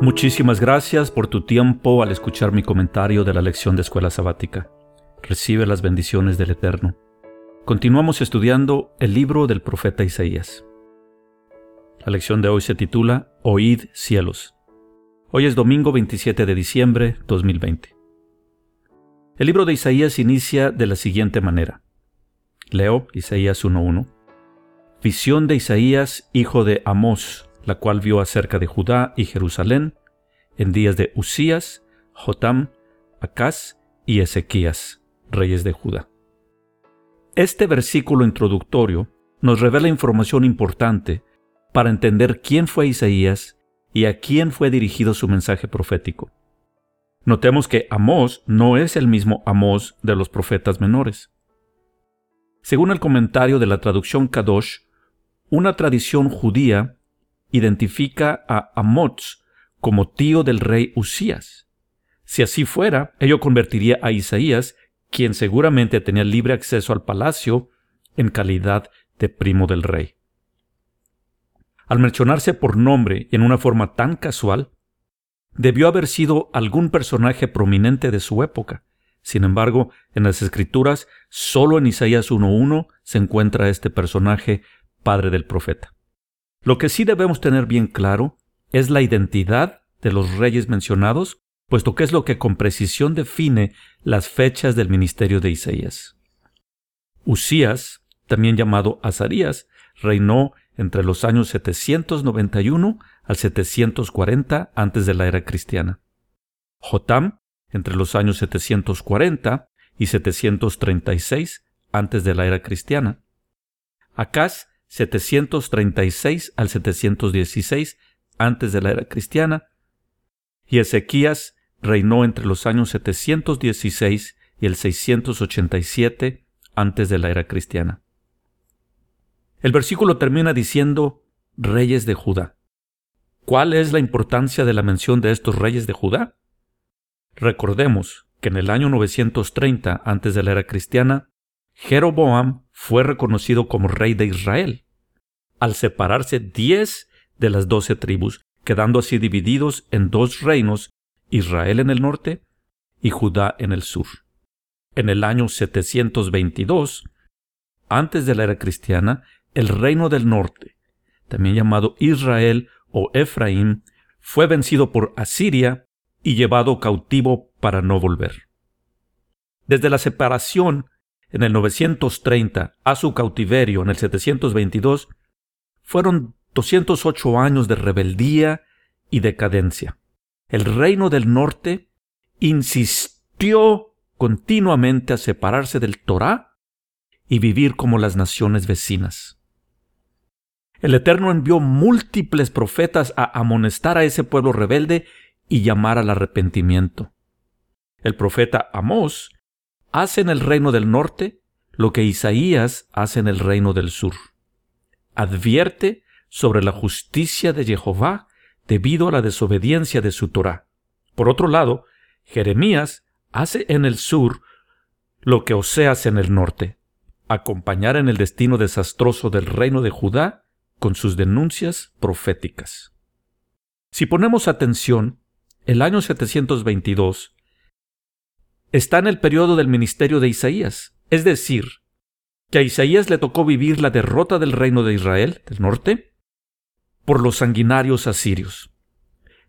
Muchísimas gracias por tu tiempo al escuchar mi comentario de la lección de escuela sabática. Recibe las bendiciones del Eterno. Continuamos estudiando el libro del profeta Isaías. La lección de hoy se titula Oíd cielos. Hoy es domingo 27 de diciembre 2020. El libro de Isaías inicia de la siguiente manera. Leo Isaías 1.1. Visión de Isaías, hijo de Amós, la cual vio acerca de Judá y Jerusalén en días de Usías, Jotam, Acaz y Ezequías, reyes de Judá. Este versículo introductorio nos revela información importante para entender quién fue Isaías y a quién fue dirigido su mensaje profético. Notemos que Amós no es el mismo Amós de los profetas menores. Según el comentario de la traducción Kadosh, una tradición judía identifica a Amoz como tío del rey Usías. Si así fuera, ello convertiría a Isaías, quien seguramente tenía libre acceso al palacio, en calidad de primo del rey. Al mencionarse por nombre y en una forma tan casual, debió haber sido algún personaje prominente de su época. Sin embargo, en las escrituras, solo en Isaías 1.1 se encuentra este personaje, padre del profeta. Lo que sí debemos tener bien claro es la identidad de los reyes mencionados, puesto que es lo que con precisión define las fechas del ministerio de Isaías. Usías, también llamado Azarías, reinó entre los años 791 al 740 antes de la era cristiana. Jotam, entre los años 740 y 736 antes de la era cristiana. Acaz, 736 al 716 antes de la era cristiana, y Ezequías reinó entre los años 716 y el 687 antes de la era cristiana. El versículo termina diciendo reyes de Judá. ¿Cuál es la importancia de la mención de estos reyes de Judá? Recordemos que en el año 930 antes de la era cristiana, Jeroboam fue reconocido como rey de Israel, al separarse diez de las doce tribus, quedando así divididos en dos reinos, Israel en el norte y Judá en el sur. En el año 722, antes de la era cristiana, el reino del norte, también llamado Israel o Efraín, fue vencido por Asiria y llevado cautivo para no volver. Desde la separación en el 930 a su cautiverio en el 722, fueron 208 años de rebeldía y decadencia. El reino del norte insistió continuamente a separarse del Torá y vivir como las naciones vecinas. El Eterno envió múltiples profetas a amonestar a ese pueblo rebelde y llamar al arrepentimiento. El profeta Amós hace en el reino del norte lo que Isaías hace en el reino del sur. Advierte sobre la justicia de Jehová debido a la desobediencia de su Torah. Por otro lado, Jeremías hace en el sur lo que Oseas en el norte, acompañar en el destino desastroso del reino de Judá con sus denuncias proféticas. Si ponemos atención, el año 722 está en el periodo del ministerio de Isaías, es decir, que a Isaías le tocó vivir la derrota del reino de Israel, del norte, por los sanguinarios asirios.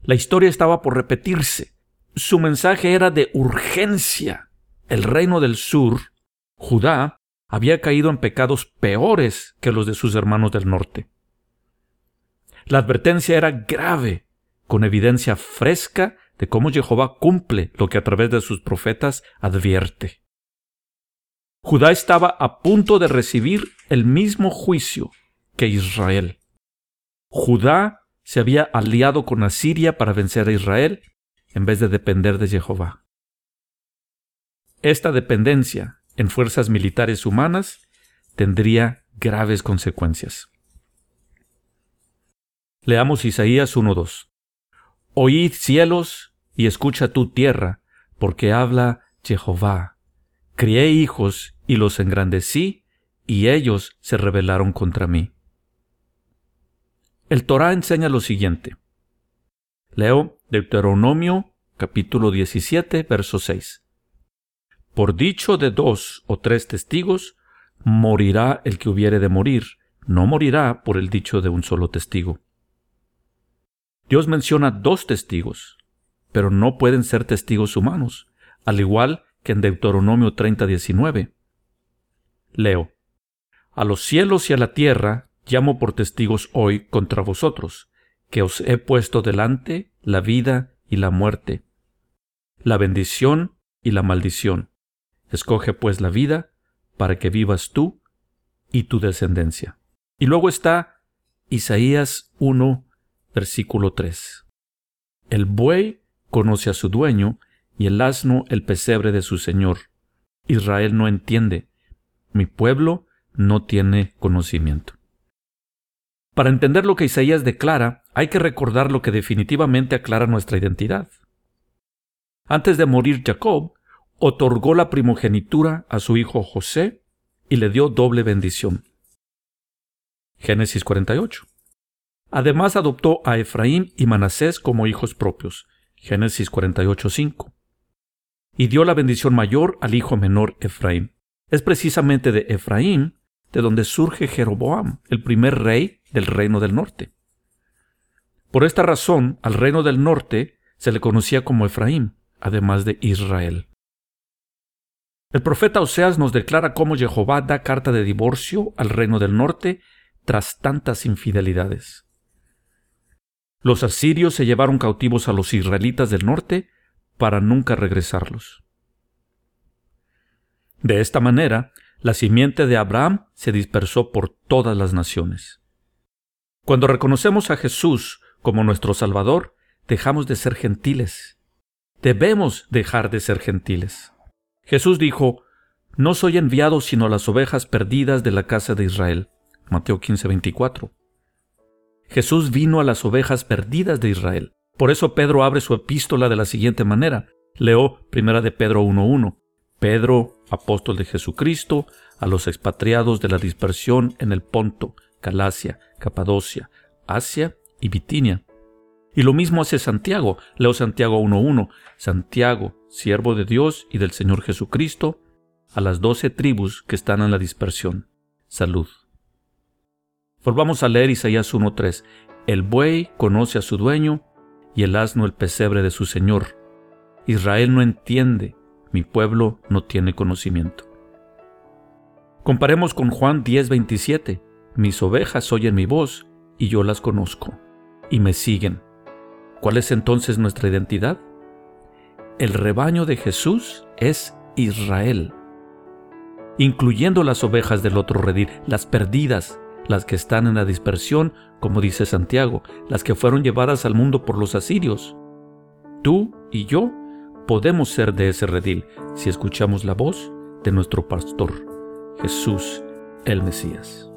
La historia estaba por repetirse. Su mensaje era de urgencia. El reino del sur, Judá, había caído en pecados peores que los de sus hermanos del norte. La advertencia era grave, con evidencia fresca de cómo Jehová cumple lo que a través de sus profetas advierte. Judá estaba a punto de recibir el mismo juicio que Israel. Judá se había aliado con Asiria para vencer a Israel en vez de depender de Jehová. Esta dependencia en fuerzas militares humanas tendría graves consecuencias. Leamos Isaías 1.2. Oíd cielos y escucha tu tierra, porque habla Jehová. Crié hijos y los engrandecí, y ellos se rebelaron contra mí. El Torah enseña lo siguiente. Leo Deuteronomio capítulo 17, verso 6. Por dicho de dos o tres testigos, morirá el que hubiere de morir, no morirá por el dicho de un solo testigo. Dios menciona dos testigos, pero no pueden ser testigos humanos, al igual que en Deuteronomio 30, 19. Leo. A los cielos y a la tierra llamo por testigos hoy contra vosotros, que os he puesto delante la vida y la muerte, la bendición y la maldición. Escoge pues la vida para que vivas tú y tu descendencia. Y luego está Isaías 1, versículo 3. El buey conoce a su dueño y el asno el pesebre de su señor. Israel no entiende. Mi pueblo no tiene conocimiento. Para entender lo que Isaías declara, hay que recordar lo que definitivamente aclara nuestra identidad. Antes de morir Jacob, otorgó la primogenitura a su hijo José y le dio doble bendición. Génesis 48. Además adoptó a Efraín y Manasés como hijos propios. Génesis 48.5. Y dio la bendición mayor al hijo menor Efraín. Es precisamente de Efraín de donde surge Jeroboam, el primer rey del reino del norte. Por esta razón, al reino del norte se le conocía como Efraín, además de Israel. El profeta Oseas nos declara cómo Jehová da carta de divorcio al reino del norte tras tantas infidelidades. Los asirios se llevaron cautivos a los israelitas del norte para nunca regresarlos. De esta manera, la simiente de Abraham se dispersó por todas las naciones. Cuando reconocemos a Jesús como nuestro Salvador, dejamos de ser gentiles. Debemos dejar de ser gentiles. Jesús dijo, No soy enviado sino a las ovejas perdidas de la casa de Israel. Mateo 15:24. Jesús vino a las ovejas perdidas de Israel. Por eso Pedro abre su epístola de la siguiente manera. Leo primera de Pedro 1.1. Pedro, apóstol de Jesucristo, a los expatriados de la dispersión en el Ponto, Galacia, Capadocia, Asia y Bitinia. Y lo mismo hace Santiago. Leo Santiago 1.1. Santiago, siervo de Dios y del Señor Jesucristo, a las doce tribus que están en la dispersión. Salud. Volvamos a leer Isaías 1.3. El buey conoce a su dueño y el asno el pesebre de su Señor. Israel no entiende mi pueblo no tiene conocimiento. Comparemos con Juan 10:27, mis ovejas oyen mi voz y yo las conozco, y me siguen. ¿Cuál es entonces nuestra identidad? El rebaño de Jesús es Israel, incluyendo las ovejas del otro redil, las perdidas, las que están en la dispersión, como dice Santiago, las que fueron llevadas al mundo por los asirios. Tú y yo podemos ser de ese redil si escuchamos la voz de nuestro pastor, Jesús el Mesías.